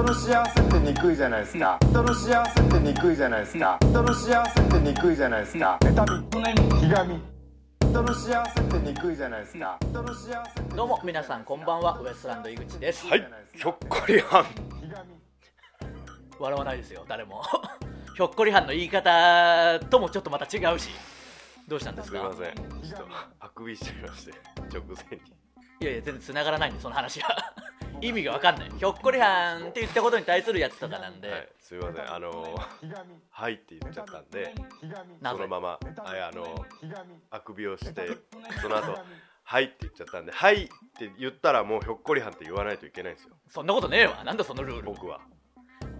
人の幸せってにくいじゃないですか。人の幸せってにくいじゃないですか。人の幸せってにくいじゃないですか。妬みひがみ人の幸せってにくいじゃないですか。人の幸せってどうも皆さんこんばんは。ウエストランド井口です、はい。ひょっこりはん。ひがみ。笑わないですよ。誰も。ひょっこりはんの言い方ともちょっとまた違うし。どうしたんですか？すいません。ちょっとあくびしちゃいまして。直前に。いやいや全然繋がらないんでその話は意味が分かんない。ひょっこりはんって言ったことに対するやつとかなんで、はいすいません。あのはいって言っちゃったんでそのままあのあくびをしてその後はいって言っちゃったんではいって言ったらもうひょっこりはんって言わないといけないんですよ。そんなことねえわ。なんだそのルール。僕は。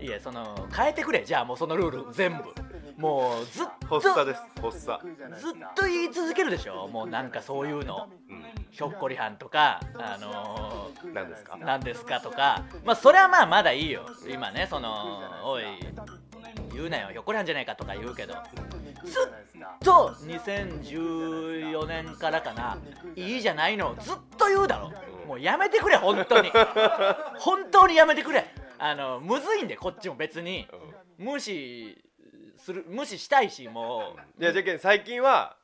いやその変えてくれ。じゃあもうそのルール全部。もうずっと発作です。発作。ずっと言い続けるでしょ。もうなんかそういうの。うんひょっこりはんとかあのー何ですか？何ですかとかまあそれはまあまだいいよ。今ねそのおい言うなよ。ひょっこりはんじゃないかとか言うけど。ずっと2014年からかな。いいじゃないの。をずっと言うだろ。もうやめてくれ本当に。本当にやめてくれ。あのむずいんでこっちも別に。無視する無視したいしもう。いやじゃけん最近は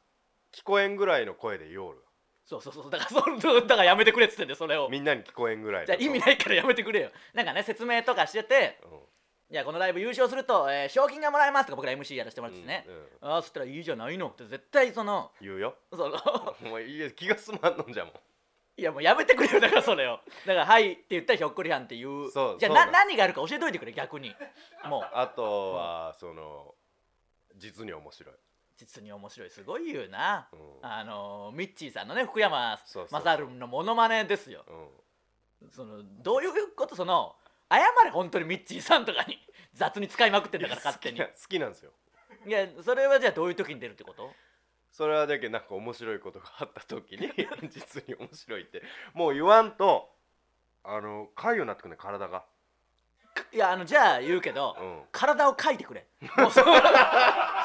聞こえんぐらいの声で言おるそうそうそう。だからそのだからやめてくれっつってんでそれを。みんなに聞こえんぐらいじゃあ意味ないからやめてくれよ。なんかね説明とかしててうん。いやこのライブ優勝すると、えー賞金がもらえますとか僕ら MC やらせてもらってですね、うんああそしたらいいじゃないのって絶対その言うよ。そのもういいや気が済まんのんじゃもん。いやもうやめてくれよだからそれを。だから「はい」って言ったらひょっこりはんって言う。じゃあな何があるか教えといてくれ逆に。もう。あとはその実に面白い実に面白い。すごい言うな、うん。あのミッチーさんのね福山そうそう雅治のモノマネですよ。うん。そのどういうことその謝れ本当にミッチーさんとかに。雑に使いまくってんだから勝手に好きな好きなんですよ。いやそれはじゃあどういう時に出るってこと？それはだけどなんか面白いことがあった時に 実に面白いって。もう言わんとあのかゆになってくるね体が。いやあのじゃあ言うけど、うん。体をかいてくれ。もうそ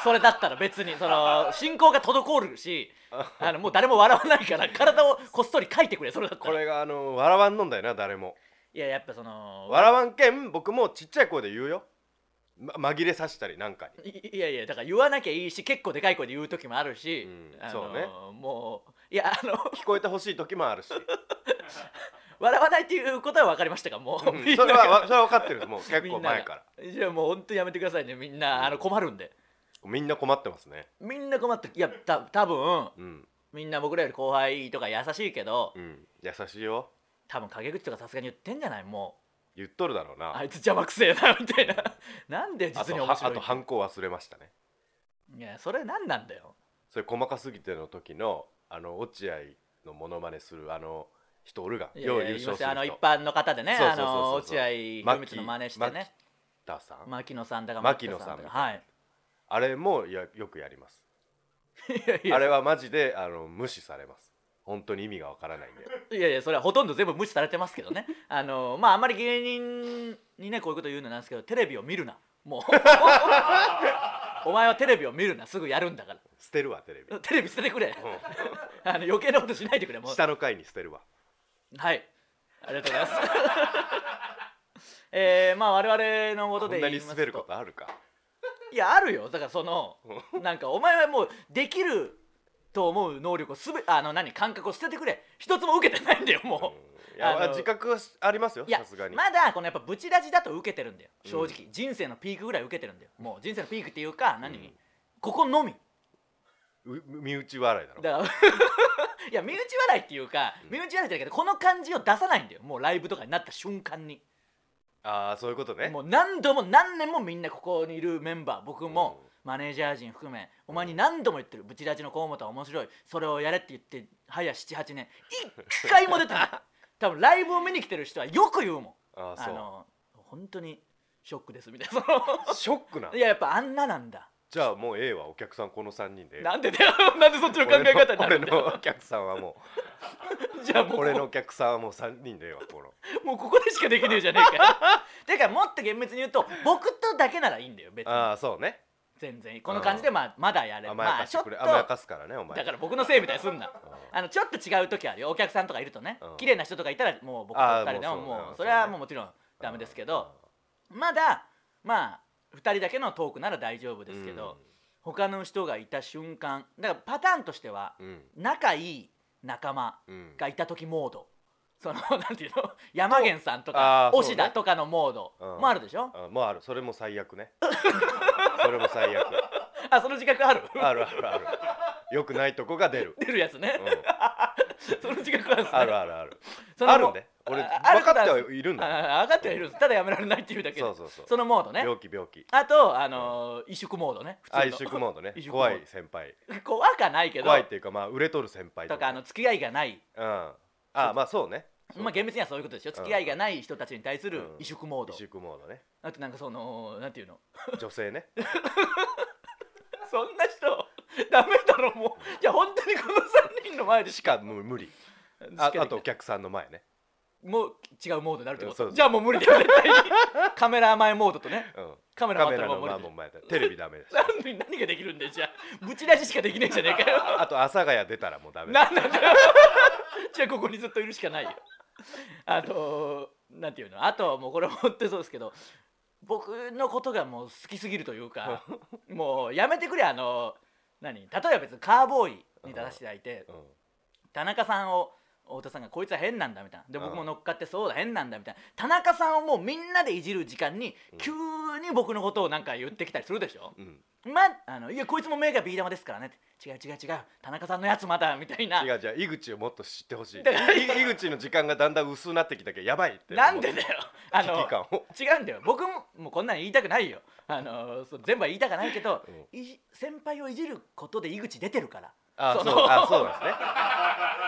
それだったら別にその 進行が滞るし あのもう誰も笑わないから体をこっそりかいてくれそれだったら。これがあの笑わんのんだよな誰も。いややっぱその笑わんけん僕もちっちゃい声で言うよ、ま、紛れさしたりなんかに。いいやいやだから言わなきゃいいし結構でかい声で言う時もあるし、うんあのそうね。もういやあの聞こえてほしい時もあるし、笑わないっていうことは分かりましたか？もう、うんみんなそれはわそれは分かってる。もう結構前から。じゃあもう本当やめてくださいね。みんな、あの困るんでみんな困ってますね。みんな困っていやた多分うん。みんな僕らより後輩とか優しいけど、うん。優しいよ。多分陰口とかさすがに言ってんじゃない？も言っとるだろううな。あいつ邪魔くせえなみたいな。なんであ実にとはあ面白いとハンコ忘れましたね。いやそれ何なんだよ。それ細かすぎての時のあの落合のモノマネするあの人おるがいやよういや優勝する人。あの一般の方でねあそうそうそうそう。の落合博満の真似してね。ダさん。牧野さんだか牧野さんとか。はいあれもやよくやります。いやいや。あれはマジであの無視されます。本当に意味がわからないんで。いやいやそれはほとんど全部無視されてますけどね。あのまああんまり芸人にねこういうこと言うのなんですけどテレビを見るな。もう。お前はテレビを見るなすぐやるんだから。捨てるわテレビ、テレビ捨ててくれ。うあの余計なことしないでくれもん、う。下の階に捨てるわ。はい。ありがとうございます。えー、まあ我々のこことんなで言いますに滑ることあるかいやあるよ。だからそのなんかお前はもうできると思う能力をすべあの何感覚を捨ててくれ。一つも受けてないんだよもう、うん。いや自覚はありますよいやさすがに、まだこのやっぱブチラジだと受けてるんだよ正直、う人生のピークぐらい受けてるんだよ。もう人生のピークっていうか何、うん。ここのみ。う身内笑いだろ。だから いや身内笑いっていうか身内笑いだけどこの感じを出さないんだよ。もうライブとかになった瞬間に、ああそういうことね。もう何度も何年もみんなここにいるメンバー僕も、マネージャー陣含めお前に何度も言ってるブチラジの河本は面白い。それをやれって言って早78年。一回も出てない。多分ライブを見に来てる人はよく言うもん。ああそう。の本当にショックですみたいな。そショックなの？いややっぱあんななんだじゃあもうええわお客さんこの3人で。なんでだよ。なんでそっちの考え方にな俺るんだよ。の俺のお客さんはもじゃあもうう俺のお客さんはもう 3人でええわこの。もうここでしかできねえじゃねえかよ。てかもっと厳密に言うと僕とだけならいいんだよ別に。ああそうね。全然この感じでまあまだやれる甘やまあちょっと。甘やかすからねお前。だから僕のせいみたいにすんな。あのちょっと違う時あるよ。お客さんとかいるとね。うん。綺麗な人とかいたらもう僕とあー二人でももうそうもうそれはもうもちろんダメですけど。まだまあ2人だけのトークなら大丈夫ですけど、他の人がいた瞬間だからパターンとしてはうん。仲いい仲間うん。がいた時モード。その なんていうの？山源さんとあか押田とかのモード。うん。もあるでしょ、あもうある。それも最悪ね。それも最悪。あその自覚ある？あるあるある。よくないとこが出る、出るやつね。う、ん、その自覚あるね。あるあるある。あるんで俺分かってはいるんだ。分かってはいる。んですただやめられないっていうだけで。そうそうそう。そのモードね。病気病気。あとあのー萎縮モードね。普通の。あ一縮モードね。怖い先輩。怖かないけど。怖いっていうかまあ売れとる先輩とか。あの付き合いがない。うん。あまあそうね。まあ厳密にはそういうことでしょ付き合いがない人たちに対するうん。萎縮モード。萎縮モードね。あとなんかそのなんていうの？女性ね。そんな人ダメだろもう。じゃあ本当にこの3人の前で。しかもう無理。ああとお客さんの前ねもう違うモードになるってこそうそう。とじゃあもう無理だよ絶対に。カメラ前モードとね。うん。カメラ回ったカメラのらもう無理だよ前も前だテレビダメだし。何で何ができるんだよじゃあ。ブチラジしかできねえじゃねえかよ。あと阿佐ヶ谷出たらもうダメだ。なんなんだよ。じゃあここにずっといるしかないよ。あとなんていうの？あともうこれ本当にそうですけど僕のことがもう好きすぎるというかもうやめてくれあの何？例えば別にカーボーイに出させていただいてうん。田中さんを太田さんがこいつは変なんだみたいな。でうん。僕も乗っかってそうだ変なんだみたいな。田中さんをもうみんなでいじる時間にうん。急に僕のことをなんか言ってきたりするでしょ、うん。まあのいやこいつも目がビー玉ですからね違う違う違う。田中さんのやつまだみたいな。違う違う井口をもっと知ってほしい。だからい井口の時間がだんだん薄くなってきたけどやばいってなんでだよ。あ危の違うんだよ。僕ももうこんなん言いたくないよ。あのそう全部は言いたくないけど、うん。先輩をいじることで井口出てるからあそう。あそうなんですね。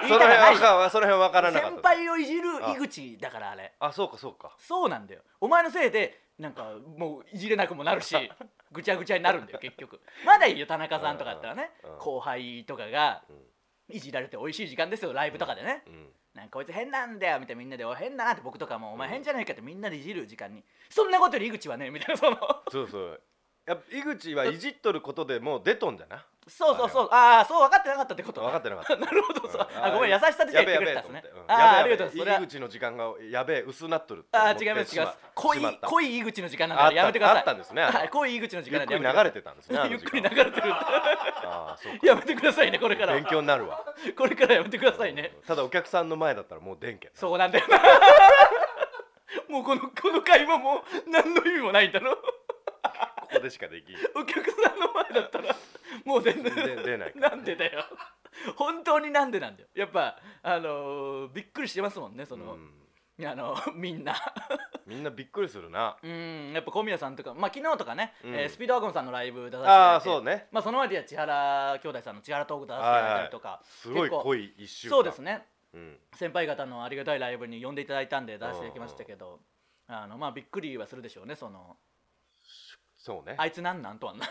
その辺わかその辺わからなかっ先た輩をいじる井口だからあれ。あそうかそうか。そうなんだよ。お前のせいでなんかもういじれなくもなるし ぐちゃぐちゃになるんだよ結局。まだいいよ田中さんとかだったらね。うんうん。後輩とかがうんいじられて美味しい時間ですよライブとかでね、うんなんかこいつ変なんだよみたいなみんなで「おい変だな」って僕とかも「お前うん変じゃないか」ってみんなでいじる時間に。そんなことより井口はねみたいなその。そうそう。やっぱ井口はいじっとることでもう出とんじゃなそうそうそう。ああそう分かってなかったってこと？分かってなかった。なるほど。そううん。あごめん優しさでじゃあ言ってくれたんですねうん。ありがとうございます。それは井口の時間がやべえ薄なっとるあ違います違います。濃い濃い井口の時間なんあったでやめてください。あったんですねはい濃い井口の時ゆ間っくり流れててたんですねゆっくり流れてるんでああそうか。やめてくださいねこれから勉強になるわ。これからやめてくださいね。ただお客さんの前だったらもう電気そうなんだよな。もうこのこの会話も何の意味もないんだろここでしかできん。お客さんの前だったらもう全然で出ないからね。なんでだよ。本当になんでなんだよ。やっぱあのーびっくりしてますもんねその、うん。あのみんな。みんなびっくりするな。うん。やっぱ小宮さんとかまあ昨日とかね、うん。えースピードワゴンさんのライブ出させていたああそうね。まあその前では千原兄弟さんの千原トーク出させていただいたりとか、すごい結構濃い一週間。そうですね。うん。先輩方のありがたいライブに呼んでいただいたんで出していただきましたけどあのまあびっくりはするでしょうねそのそうね。あいつなんなんとはな,、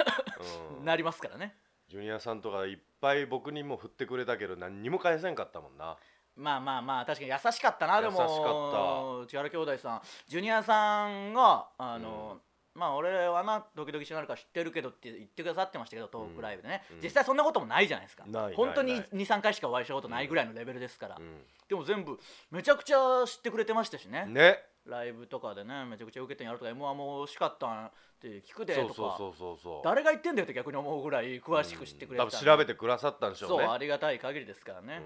うん。なりますからね。ジュニアさんとかいっぱい僕にも振ってくれたけど何にも返せんかったもんな。まあまあまあ確かに優しかったな。でも優しか千原兄弟さん。ジュニアさんがあの、まあ俺はなドキドキしながらから知ってるけどって言ってくださってましたけどトークライブでね、うん。実際そんなこともないじゃないですか。本当にないない。23回しかお会いしたことないぐらいのレベルですから、うん。でも全部めちゃくちゃ知ってくれてましたしね。ねライブとかでねめちゃくちゃ受けてんやるとか m 1も惜しかったんって聞くでとかそうそうそうそうそう。誰が言ってんだよって逆に思うぐらい詳しく知ってくれてたんで多分調べてくださったんでしょ。そううねありがたい限りですからね、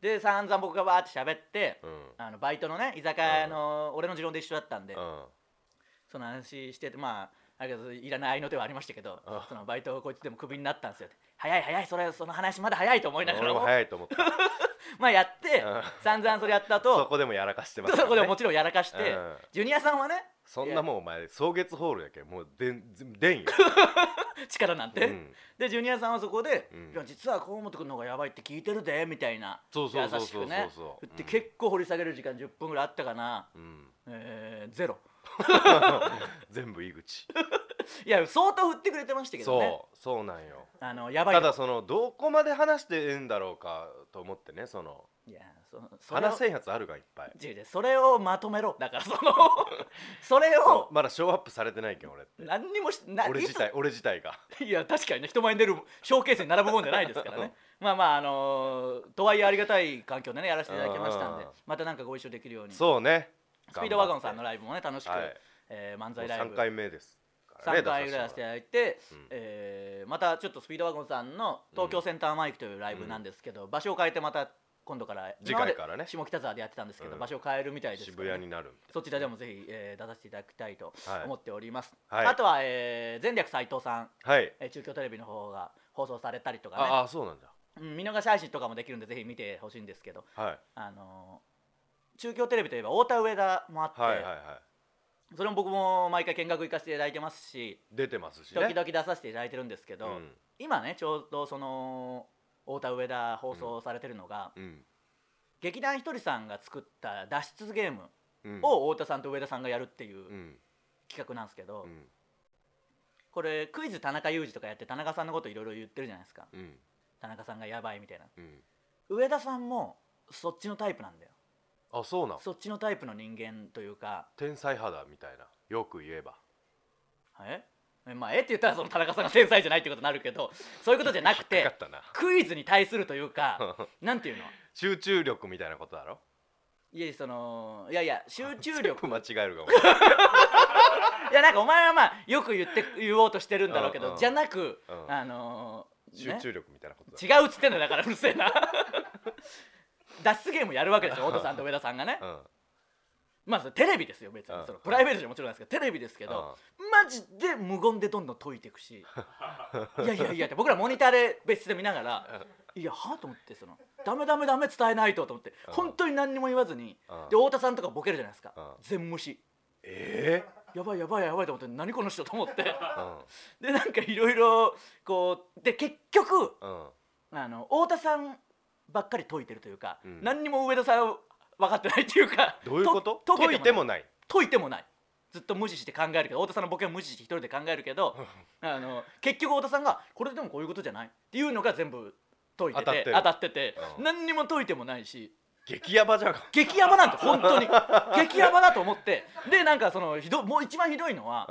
うで散々僕がわーって喋って、あのバイトのね居酒屋の、俺の持論で一緒だったんで、うん。その話しててまあありがとういらない合いの手はありましたけどあ。そのバイトこいつでもクビになったんですよ。早い早いそれその話まだ早いと思いなが俺も。早いと思った。まあやってうん。散々それやったそ後こでもやらかしてますそこでももちちろんやらかして、うん。ジュニアさんはねそんなもんお前草月ホールやけんもうでんでんよ。力なんて、うん。でジュニアさんはそこで「うん。いや実は河本君の方がやばいって聞いてるで」みたいなそうそうそう優しくね。ってうん結構掘り下げる時間10分ぐらいあったかな、うん。えーゼロ 全部井口。いや相当振ってくれてましたけどね。そうそうなんよ。あのやばいよ。ただそのどこまで話してええんだろうかと思ってねその。いやそそれを話せんやつあるがいっぱい。違う違うそれをまとめろ。だからその それをまだショーアップされてないけん俺って。何にもしな俺自体俺自体が。いや確かにね人前に出るショーケースに並ぶもんじゃないですからね。まあまああのーとはいえありがたい環境でねやらせていただきましたんでうんまたなんかご一緒できるように。スそうねピードワゴンさんのライブもね楽しくはい。えー漫才ライブ。3回目ですからね3回ぐらいやらせていただいて、うん。えーまたちょっとスピードワゴンさんの東京センターマイクというライブなんですけど、場所を変えてまた今度から次回からね。下北沢でやってたんですけど、うん。場所を変えるみたいですね渋谷になるそちらでもぜひ、えー出させていただきたいとはい。思っております、はい。あとは、えー前略斎藤さん、なはい。えー中京テレビの方が放送されたりとかね。ああそうなんだ。うん見逃し配信とかもできるんでぜひ見てほしいんですけど、はい。あのー中京テレビといえば太田上田もあって、はいはいはい。それも僕も毎回見学行かせていただいてますし出てますしね。時々出させていただいてるんですけど、うん。今ねちょうどその太田上田放送されてるのが、うん。劇団ひとりさんが作った脱出ゲームうん。を太田さんと上田さんがやるっていううん。企画なんですけど、うん。これクイズ田中裕二とかやって田中さんのこといろいろ言ってるじゃないですか。うん。田中さんがやばいみたいな。うん。上田さんもそっちのタイプなんだよあそうなん。そっちのタイプの人間というか。天才肌みたいな。よく言えば。え？えまあえって言ったらその田中さんが天才じゃないってことになるけどそういうことじゃなく引てっかかったな。クイズに対するというかなんていうの？集中力みたいなことだろ？いやそのいやいや集中全力部間違えるかも。いやなんかお前はまあよく言って言おうとしてるんだろうけど、うんうんじゃなく、うん。あのーね。集中力みたいなことだ。違うっつってんのだからうるせえな脱出ゲームやるわけですよ太田さんと上田さんがね。うん。まあテレビですよ別に、うん。そのプライベートじゃもちろんなんですけどテレビですけど、マジで無言でどんどん解いていくし。いやいやいやって僕らモニターで別室で見ながらいやはあと思ってそのダメダメダメ伝えないとと思ってうん。本当に何にも言わずにうん。で太田さんとかボケるじゃないですか。うん。全無視。えやばいやばいやばいと思って何この人と思って。でなんかいろいろこうで結局うん。あの太田さんばっかり解いてるというか、うん。何にも上田さん分かってないっていうか どういうこと？と解い。てもない。解いてもない。ずっと無視して考えるけど太田さんのボケを無視して一人で考えるけど あの結局太田さんが「これでもこういうことじゃない?」っていうのが全部解いてて当たっててて、うん。何にも解いてもないし。激ヤバじゃん。激ヤバなんて本当に。激ヤバだと思って。でなんかそのひどもう一番ひどいのは、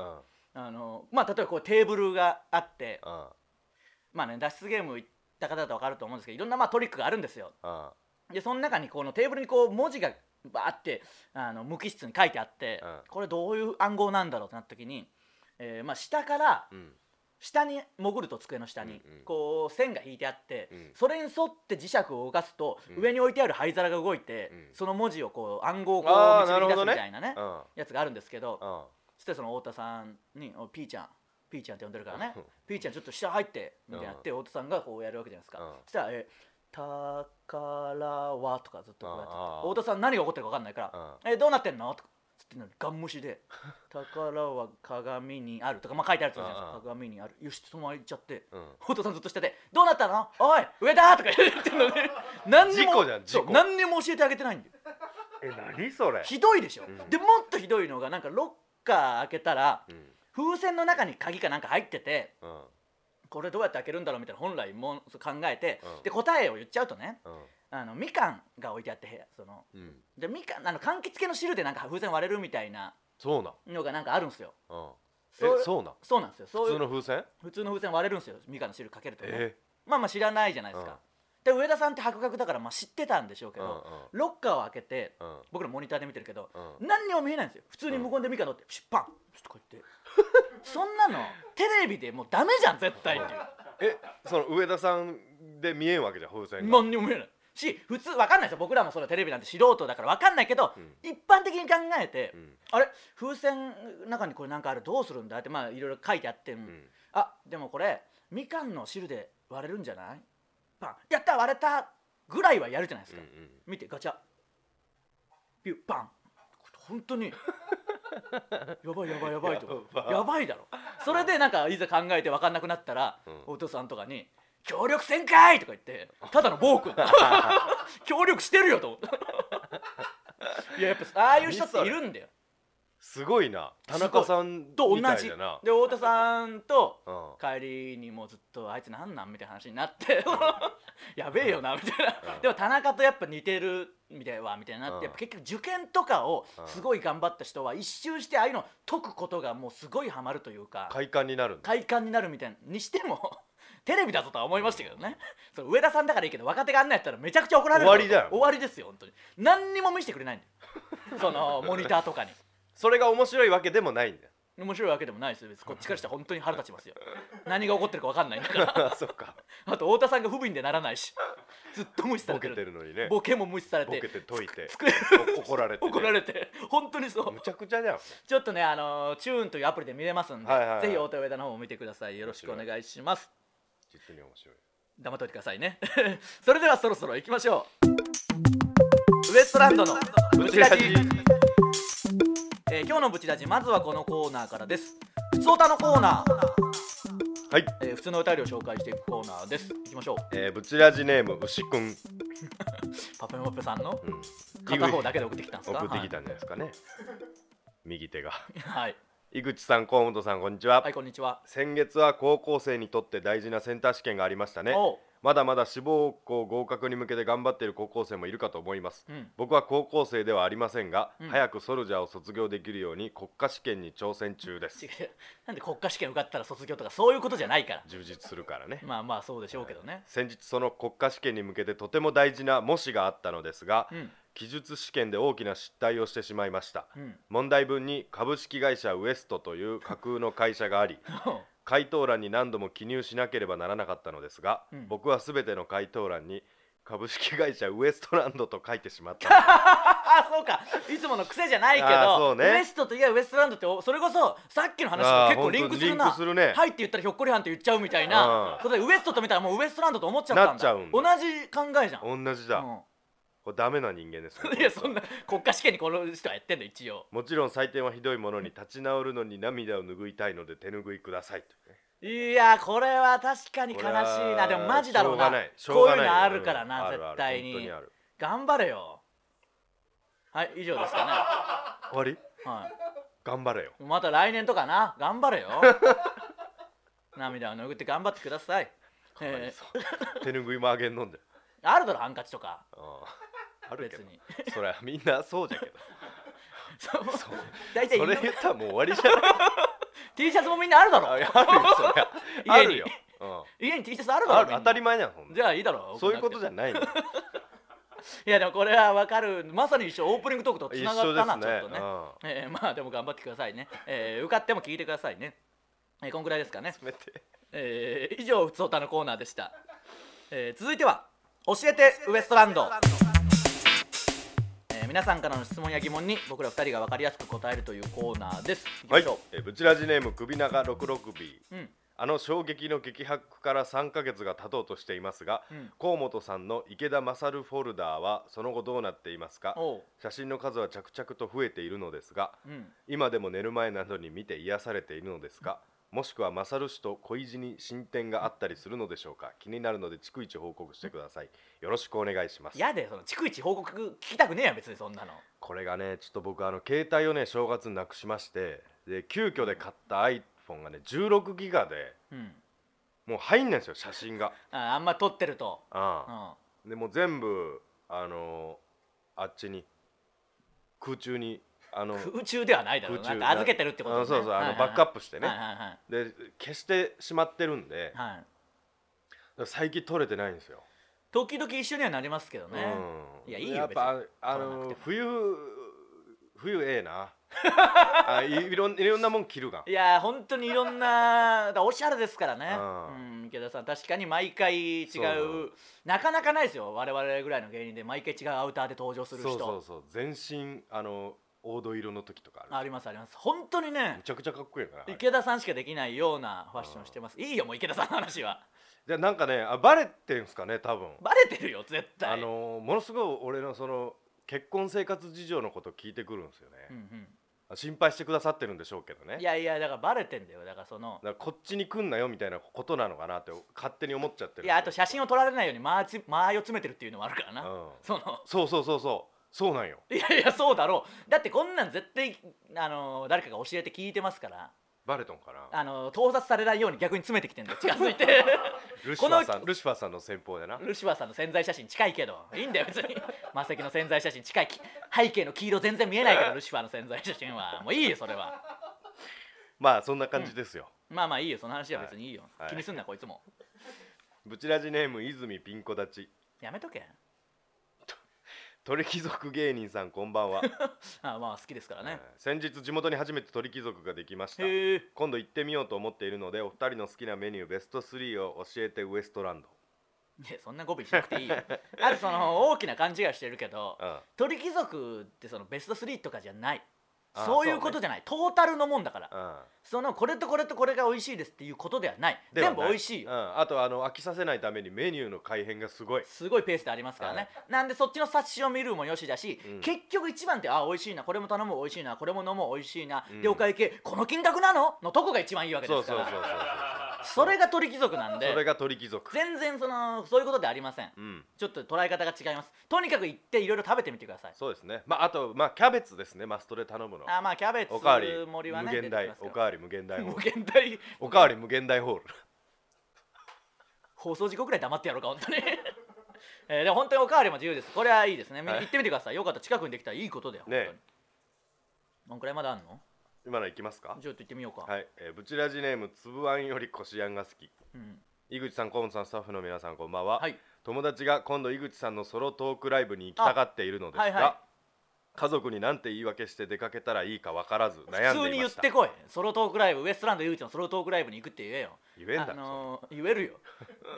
うん。あのまあ例えばこうテーブルがあってうん。まあね脱出ゲーム行った方だと分かると思うんですけどいろんなまあトリックがあるんですよ。うんでその中にこのテーブルにこう文字がバーってあの無機質に書いてあって、うん。これどういう暗号なんだろうってなった時に、えーまあ、下からうん。下に潜ると机の下に、こう線が引いてあって、うん。それに沿って磁石を動かすと、うん。上に置いてある灰皿が動いて、うん。その文字をこう暗号をこう導き出すみたいなねうん。やつがあるんですけど、うん。そしてその太田さんに「おいピーちゃんピーちゃん」って呼んでるからね。うん「ピーちゃんちょっと下入って」みたいになって太田さんがこうやるわけじゃないですか、うん。そしたら「え宝は」とかずっとこうやって太田さん何が起こってるか分かんないから「えどうなってんの?」とかつってガン無視で「宝は鏡にある」とか、まあ、書いてあるじゃないですか。鏡にある。よしそのまっちゃって。うん。太田さんずっと下で「どうなったの？おい上だ!」とか言ってんのに何にも何にも教えてあげてないんだよ。え何それ？ひどいでしょ、うん。でもっとひどいのがなんかロッカー開けたらうん風船の中に鍵かなんか入っててうん。これどうやって開けるんだろうみたいな本来も考えて、うん。で答えを言っちゃうとねうん。あのみかんが置いてあって部屋そのうん。でみかんあの柑橘系の汁でなんか風船割れるみたいなそうなん。のがなんかあるんですよ。うん。そうえそうなん？そうなんですよ。普通の風船？普通の風船割れるんですよ。みかんの汁かけるとね、えまあまあ知らないじゃないですか、で上田さんって博学だからまあ知ってたんでしょうけうんど、ロッカーを開けてうん。うん僕らモニターで見てるけど、うん。何にも見えないんですよ。普通に無言でみかん取ってプシュッパンちょっとこうやって。そんなのテレビでもうダメじゃん絶対っていう。えその上田さんで見えんわけじゃん風船が何にも見えない。し普通わかんないですよ。僕らもそのテレビなんて素人だからわかんないけど、うん。一般的に考えて、うん。あれ？風船の中にこれなんかあるどうするんだってまあいろいろ書いてあって、うん。あでもこれみかんの汁で割れるんじゃない？パンやった割れたぐらいはやるじゃないですか、うん見てガチャ。ピュッパン。本当に。やばいやばいやばいと。やばやばいだろ。それでなんかいざ考えて分かんなくなったら、うん。お父さんとかに「協力せんかい!」とか言ってただの暴君。協力してるよと。思っていややっぱああいう人っているんだよすごいな。田中さんみと同じ。で太田さんとうん。帰りにもうずっとあいつなんなんみたいな話になって やべえよなみたいな、うん。でも田中とやっぱ似てるみたいわみたいになって、うん。やっぱ結局受験とかをうんすごい頑張った人は一周してああいうの解くことがもうすごいハマるというか快感になる快感になるみたいにしても テレビだぞとは思いましたけどね。そう上田さんだからいいけど若手があんなやったらめちゃくちゃ怒られる終わりだよ。終わりですよ本当に。何にも見せてくれないんだよ。そのモニターとかにそれが面白いわけでもないんだ。よ面白いわけでもないですよ別に。こっちからしたら本当に腹立ちますよ。何が起こってるか分かんないんだから。そっか。あと太田さんが不憫でならないし。ずっと無視されボケてるてるのにね。ボケも無視されて。ボケて解いて。怒られて、ね、怒られて。本当にそう。むちゃくちゃじゃんちょっとねあのーチューンというアプリで見れますんで、はいはいはい。ぜひ太田上田の方も見てください。よろしくお願いします。実に面白い。黙っといてくださいね。それではそろそろ行きましょう。ウエストランドのブチラジえー今日のブチラジまずはこのコーナーからです。普通歌のコーナー、はい、えー普通の歌りを紹介していくコーナーです。行きましょう。えー、ブチラジネーム牛くん、パペモッペさんの？うん、片方だけで送ってきたんですか？送ってきたんじゃないですかね、右手が。はい、はい井口さん河本さんこんにちは、はいこんにちは。先月は高校生にとって大事なセンター試験がありましたね。おう。まだまだ志望校合格に向けて頑張っている高校生もいるかと思います。うん。僕は高校生ではありませんが、うん。早くソルジャーを卒業できるように国家試験に挑戦中です。違 うなんで国家試験受かったら卒業とかそういうことじゃないから。充実するからね。まあまあそうでしょうけどね。先日その国家試験に向けてとても大事な模試があったのですが、うん記述試験で大きな失態をしてしまいました。うん。問題文に株式会社ウエストという架空の会社があり 回答欄に何度も記入しなければならなかったのですが、うん。僕は全ての回答欄に株式会社ウエストランドと書いてしまったあ そうか。いつもの癖じゃないけど、ね。ウエストといえばウエストランドっておそれこそさっきの話と結構リンクするな。するね。はいって言ったらひょっこりはんって言っちゃうみたいなうんことでウエストと見たらもうウエストランドと思っちゃったんだ。同じ考えじゃん、同じだ、うこれダメな人間です いやそんな国家試験にこの人はやってんの一応。もちろん採点はひどいものに立ち直るのに涙を拭いたいので手拭いくださいとねいやこれは確かに悲しいな。でもマジだろうな。しょうがこういうのあるからな、絶対に。頑張れよ。はい以上ですか終わり？ね、は頑張れよ。い、また来年とかな。頑張れよ。涙を拭って頑張ってください、えー。手拭いもあげんのんで。あるだろハンカチとか。ああるけど。そりゃみんなそうじゃけど。そう。そう。大体それ言ったらもう終わりじゃない？T シャツもみんなあるだろ。ああるよそりゃ。あるよ、うん。家に T シャツあるだろ当たり前じゃんそんなじゃあいいだろそういうことじゃんないの いやでもこれは分かる。まさに一緒。オープニングトークとつ一ながったな、緒ですね。ちょっとね、えーまあでも頑張ってくださいね、えー受かっても聞いてくださいね、えーこんぐらいですかね。え。ー以上ふつおたのコーナーでした、えー続いては教えてウエストランド、えー皆さんからの質問や疑問に僕ら2人が分かりやすく答えるというコーナーです。い。きはいましょう、えーブチラジネーム首長 66B うん。あの衝撃の激白から3ヶ月が経とうとしていますが、うん。河本さんの池田勝フォルダーはその後どうなっていますか？おう。写真の数は着々と増えているのですがうん。今でも寝る前などに見て癒されているのですか？もしくは勝氏と恋路に進展があったりするのでしょうか？気になるので逐一報告してください。よろしくお願いします。やでその逐一報告聞きたくねえや別にそんなの。これがねちょっと僕あの携帯をね正月になくしましてで急遽で買った iPhone がね16ギガでうん。もう入んないんですよ写真が。ああんま撮ってると、あうん。あでもう全部あのあっちに空中にあの空中ではないだろうな。預けてるってことあのそうそうあのバックアップしてね。で消してしまってるんで。はい、最近撮れてないんですよ、時々一緒にはなりますけどね、うん。いやいいよやっぱあの冬冬ええな。あいいろんいろんなもん着るがん。いや本当にいろんなおしゃれですからね。ううん池田さん。確かに毎回違う。なかなかないですよ。我々ぐらいの芸人で毎回違うアウターで登場する人。そうそうそう。全身あの黄土色の時とかある。ありますあります。本当にねめちゃくちゃかっこいいから池田さんしかできないようなファッションしてます。い。いよもう池田さんの話は。でなんかねあバレてんすかね多分。バレてるよ絶対。あのものすごい俺のその結婚生活事情のこと聞いてくるんですよね、うんうん。心配してくださってるんでしょうけどね。いやいやだからバレてんだよだからその。こっちに来んなよみたいなことなのかなって勝手に思っちゃってるいやあと写真を撮られないように間合いを詰めてるっていうのもあるからな、うん。その。そうそうそうそうそうなんよ。いやいやそうだろう。だってこんなん絶対あの誰かが教えて聞いてますから。バレとんかなあの盗撮されないように逆に詰めてきてんだよ。近づいて。ルシファーさんルシファーさんの先方でな。ルシファーさんの潜在写真近いけど。いいんだよ別に。マセキの潜在写真近い。き背景の黄色全然見えないからルシファーの潜在写真は。もういいよそれは。まあそんな感じですよ、まあまあいいよその話は別にいい。よ、はい。気にすんなこいつも。ブチラジネーム泉ピンコ立ち。やめとけ鳥貴族芸人さんこんばんは、あまあ好きですからね、えー先日地元に初めて鳥貴族ができました。へえ今度行ってみようと思っているのでお二人の好きなメニューベスト3を教えてウエストランド。いやそんな語尾しなくていいよ。あるその大きな勘違いをしてるけどうん。鳥貴族ってそのベスト3とかじゃない。あそういうことじゃない、トータルのもんだから。うん。そのこれとこれとこれが美味しいですっていうことではない。全部美味しい。よ、うん、あとあの飽きさせないためにメニューの改変がすごい。すごいペースでありますからね、なんでそっちの冊子を見るもよしだし、うん。結局一番ってあ美味しいなこれも頼む美味しいなこれも飲む美味しいな、うん。でお会計この金額なの？のとこが一番いいわけですから。そうそうそうそれが鳥貴族なんでそれが鳥貴族。全然そのそういうことではありません。うん。ちょっと捉え方が違います。とにかく行っていろいろ食べてみてください。そうですね。まああとまあキャベツですね。マストで頼むの。あまあキャベツおかわり盛りはね無限大おかわり無限大ホ無ール。限大。おかわり無限大ホール。放送事故くらい黙ってやろうか本当に。えーでも本当におかわりも自由です。これはいいですね、みはい。行ってみてください。よかった。近くにできたらいいことだよね本当に。どんくらいまだあんの？今の行きますか？ちょっと行ってみようか、はい、えー、ブチラジネームつぶあんよりこしあんが好き。うん、井口さん河本さんスタッフの皆さんこんばんは、はい。友達が今度井口さんのソロトークライブに行きたがっているのですが、はいはい。家族に何て言い訳して出かけたらいいか分からず悩普通にんでいました。言ってこい。ソロトークライブウエストランド井口のソロトークライブに行くって言えよ。言えんだあのー言えるよ。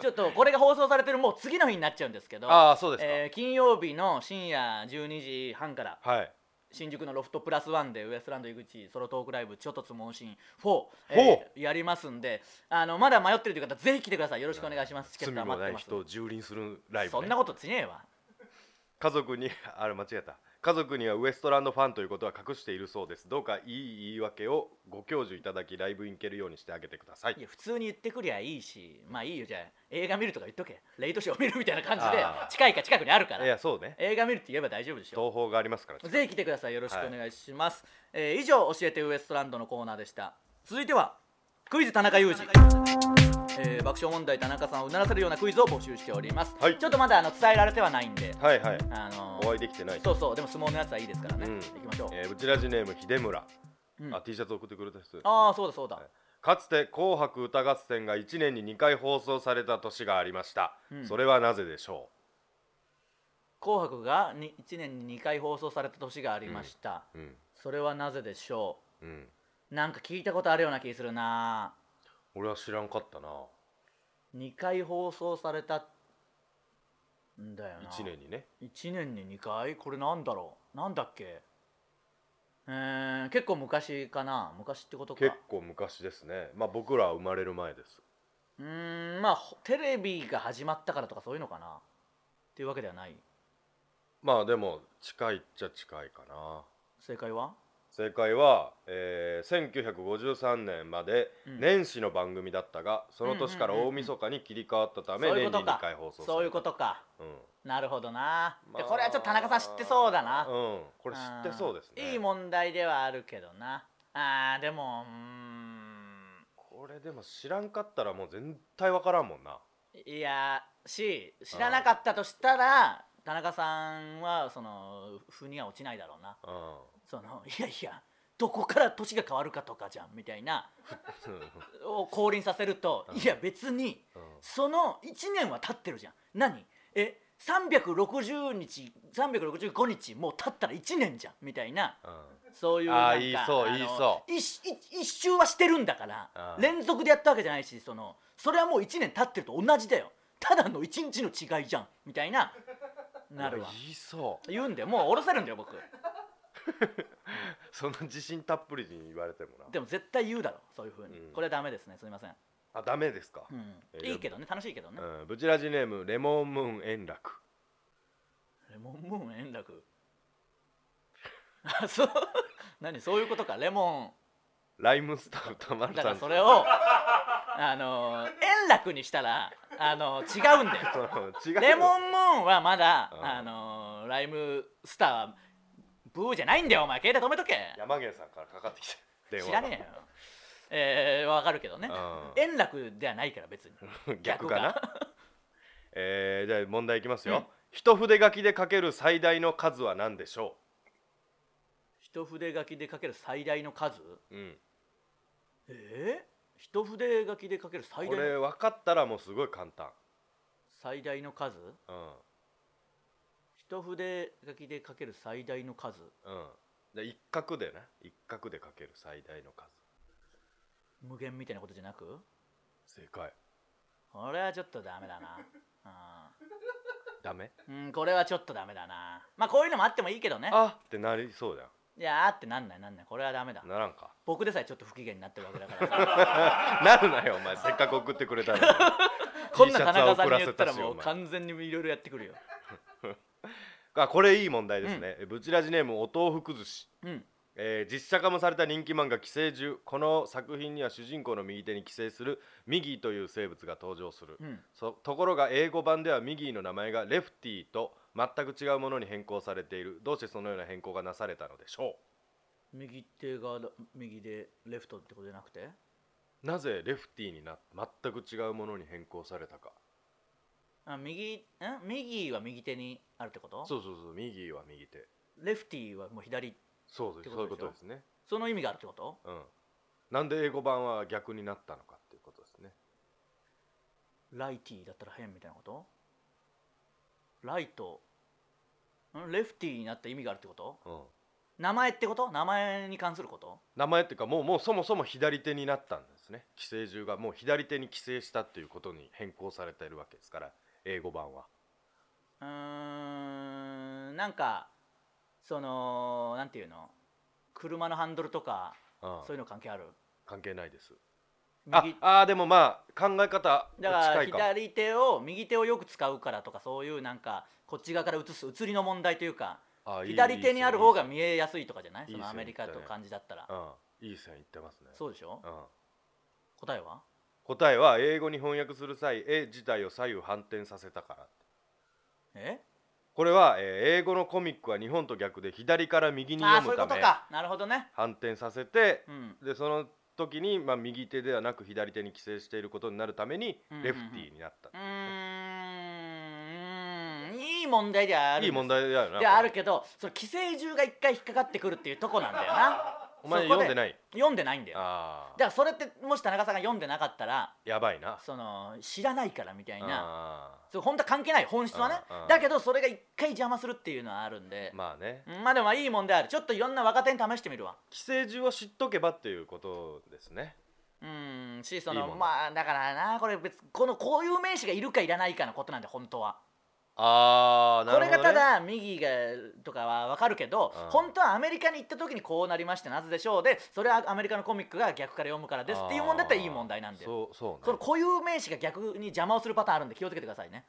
ちょっとこれが放送されてるもう次の日になっちゃうんですけどああそうですか、えー金曜日の深夜12時半から。はい新宿のロフトプラスワンでウエストランド井口ソロトークライブちょっとつ問診4、えーやりますんであのまだ迷ってるという方ぜひ来てください。よろしくお願いします。チケット罪もないは待ってます人を蹂躙するライブ、ね、そんなことしねえわ。家族にあれ間違えた家族にはウエストランドファンということは隠しているそうです。どうかいい言い訳をご教授いただきライブに行けるようにしてあげてください。いや普通に言ってくりゃいいしまあいいよじゃあ映画見るとか言っとけ。レイトショー見るみたいな感じであー。近いか近くにあるから。いやそうね。映画見るって言えば大丈夫でしょ。東宝がありますからぜひ来てください。よろしくお願いします、えー以上教えてウエストランドのコーナーでした。続いてはクイズ田中裕二、えー爆笑問題田中さんをうならせるようなクイズを募集しております、はい。ちょっとまだあの伝えられてはないんで。はいはい。あのーお会いできてない。そうそうでも相撲のやつはいいですからね、うん。行きましょう、えー、ブチラジネーム秀村、うん。あ T シャツ送ってくれた人ああそうだそうだ、はい。かつて「紅白歌合戦」が1年に2回放送された年がありました、うん。それはなぜでしょ紅白がに1年に2回放送された年がありました、ううん。それはなぜでしょう？ん。うなんか聞いたことあるような気するな俺は知らんかったな。2回放送されたんだよな。1年にね。1年に2回？これなんだろう？なんだっけ？えー、結構昔かな？昔ってことか。結構昔ですね。まあ僕らは生まれる前です。うーんまあほテレビが始まったからとかそういうのかな？っていうわけではない。まあでも近いっちゃ近いかな。正解は？正解は、えー、1953年までうん。年始の番組だったが、その年から大晦日に切り替わったため、年にそういうことか。2回放送された。そういうことか。うん。なるほどな、まあ。でこれはちょっと田中さん知ってそうだな、うん。これ知ってそうですね。いい問題ではあるけどな。あーでもうーん。これでも知らんかったらもう絶対わからんもんな。いやし知らなかったとしたら田中さんはその腑には落ちないだろうな。うんその いやいやどこから年が変わるかとかじゃんみたいな。を降臨させると、うん。いや別にうん。その1年は経ってるじゃん。何？え360日365日もう経ったら1年じゃんみたいな。うん。そういうなんか言いそうあの言いそ一一一周はしてるんだからうん。連続でやったわけじゃないしそのそれはもう1年経ってると同じだよ。ただの1日の違いじゃんみたいななるわ。言いそう。言うんだよ。もう下ろせるんだよ僕 その自信たっぷりに言われてもな。でも絶対言うだろそういうふうに、うん。これはダメですねすみません、あダメですか、うん。えーいいけどね楽しいけどね、うん、ブチラジネームレモンムーン円楽。レモンムーン円楽？あそう。何？そういうことか。レモライムスター歌丸ンだかさんらそれをあの円楽にしたらあの違うんだよ。違うよ。レモンムーンはまだうん。あのライムスターはブーじゃないんだよお前。携帯止めとけ。山源さんからかかってきて知らねえよ。えー、わかるけどね。うん。円楽ではないから別に。逆かな？えー、じゃあ問題いきますよ、うん。一筆書きで書ける最大の数は何でしょ一筆書きで書ける最大の数？う、うん、えー、一筆書きで書ける最こ大のれ分かったらもうすごい簡単、最大の数？うん、一筆書きで書ける最大の数。うん。で一画でね。一画で書ける最大の数。無限みたいなことじゃなく？正解。これはちょっとダメだな。ダメ？うん、うん、これはちょっとダメだな。まあこういうのもあってもいいけどね。あっ！てなりそうだよいやあってなんないなんない。これはダメだ。ならんか。僕でさえちょっと不機嫌になってるわけだから。さ なるなよお前。せっかく送ってくれたのに。こんな田中さんに言ったらもう完全にいろいろやってくるよあこれいい問題ですね、ブチラジネームお豆腐崩し。うん。えー実写化もされた人気漫画「寄生獣」この作品には主人公の右手に寄生するミギーという生物が登場する、うん。そところが英語版ではミギーの名前がレフティと全く違うものに変更されている。どうしてそのような変更がなされたのでしょ右手が右でレフトってことじゃなくて？うなぜレフティにな全く違うものに変更されたかあ右ん右は右手にあるってこと？そうそうそうミギーは右手。レフティーはもう左そうですそういうことですね。その意味があるってこと？うん。なんで英語版は逆になったのかっていうことですね。ライティーだったら変みたいなこと？ライト。ん？レフティーになった意味があるってこと？うん。名前ってこと？名前に関すること？名前っていうかもうもうそもそも左手になったんですね。寄生獣がもう左手に寄生したっていうことに変更されているわけですから英語版は。うーんなんかそのなんていうの？車のハンドルとかうん。そういうの関係ある？関係ないです。あ右あーでもまあ考え方だから左手を右手をよく使うからとかそういうなんかこっち側から映す映りの問題というか左手にある方が見えやすいとかじゃない？そのアメリカと感じだったら。いい線いってますね。そうでしょ？うん。答えは？答えは英語に翻訳する際絵自体を左右反転させたから。え？これは、えー英語のコミックは日本と逆で左から右にああそういう読むためことか。なるほどね。反転させてうん。でその時に、まあ、右手ではなく左手に寄生していることになるためにうんうんうん。レフティーになった、うーん。いい問題ではあるんです。いい問題だよなではあるこけどその寄生獣が一回引っかかってくるっていうとこなんだよな。れお前読んでない。読んでないんだよ。あだからそれってもし田中さんが読んでなかったらあやばいな。その知らないからみたいな。あそう本当は関係ない本質はね。だけどそれが一回邪魔するっていうのはあるんで。ーまあね。うんまあでもまあいい問題ある。ちょっといろんな若手に試してみるわ。寄生獣を知っとけばっていうことですね。うんしそのまあだからなこれ別このこういう名詞がいるかいらないかのことなんで本当はああなこるほど、ね、れがただ右がとかは分かるけど、うん。本当はアメリカに行った時にこうなりましてなぜでしょうでそれはアメリカのコミックが逆から読むからですっていう問題だったらいい問題なんでそうそうね。その固有名詞が逆に邪魔をするパターンあるんで気をつけてくださいね。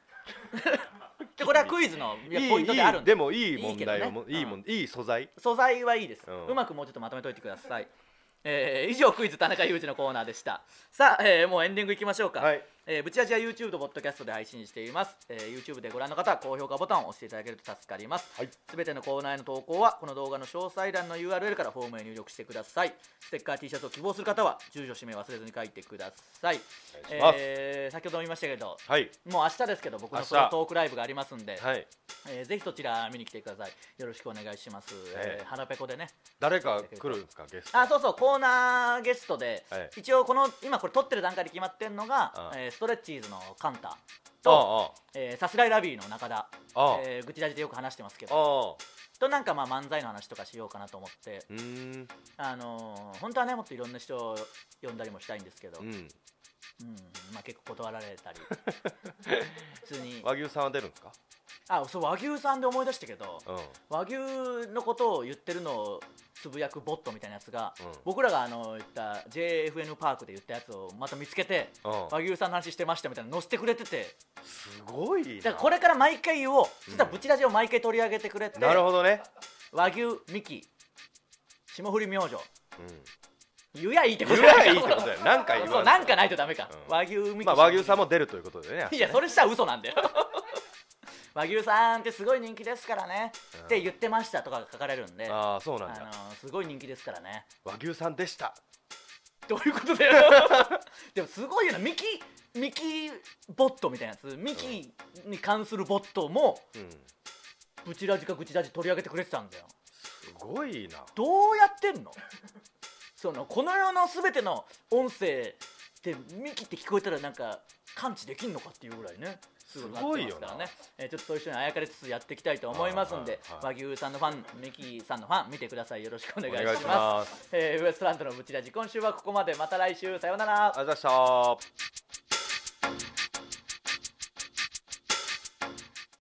で これはクイズのポイントであるんで。でもいい問題をいいねもいいもん、いい素材。素材はいいです、うん。うまくもうちょっとまとめといてください。えー以上クイズ田中裕二のコーナーでした。さあ、えーもうエンディングいきましょうか、はいえー、ブチラジは YouTube と Podcast で配信しています、えー YouTube でご覧の方は高評価ボタンを押していただけると助かります。はい。すべてのコーナーへの投稿はこの動画の詳細欄の URL からフォームへ入力してください。ステッカー T シャツを希望する方は住所氏名忘れずに書いてください。えー先ほども言いましたけどはい。もう明日ですけど僕の明日。ソロトークライブがありますんで、はい。えーぜひそちら見に来てください。よろしくお願いします、ええ。えー、腹ペコでね。誰か来るんですか？ゲスト。あそうそうコーナーゲストで、はい。一応この今これ撮ってる段階で決まってるのがあ、えーストレッチーズのカンタとあえーさすらいラビーの中田えー、愚痴ラジでよく話してますけあどあとなんかまあ漫才の話とかしようかなと思ってあのー本当はねもっといろんな人を呼んだりもしたいんですけど、うんうんまあ、結構断られたり。普通に。和牛さんは出るんですか？あそう和牛さんで思い出したけどうん。和牛のことを言ってるのをつぶやくボットみたいなやつが、うん。僕らがあの言った JFN パークで言ったやつをまた見つけて、うん。和牛さんの話してましたみたいなの載せてくれてて。すごいな。だからこれから毎回言おう、そしたらブチラジを毎回取り上げてくれてなるほどね。和牛ミキ霜降り明星。うん言やいいってこと言えばいいってことだよ。何回言わそうなんかないとダメか、うん。和牛まあ和牛さんも出るということでね。いやそれしたら嘘なんだよ。和牛さんってすごい人気ですからね、うん。って言ってましたとかが書かれるんで。ああそうなんだ。あのすごい人気ですからね。和牛さんでした。どういうことだよ。でもすごいよな。ミキミキボットみたいなやつ。ミキに関するボットもうん。ブチラジかグチラジ取り上げてくれてたんだよ。すごいな。どうやってんの？その。この世の全ての音声ってミキって聞こえたらなんか感知できんのかっていうぐらいね。ということになってますからね、えーちょっと一緒にあやかりつつやっていきたいと思いますんで、和牛さんのファンミキさんのファン見てください。よろしくお願いします。ます。えーウエストランドのブチラジ今週はここまで。また来週。さようなら。ありがとうございました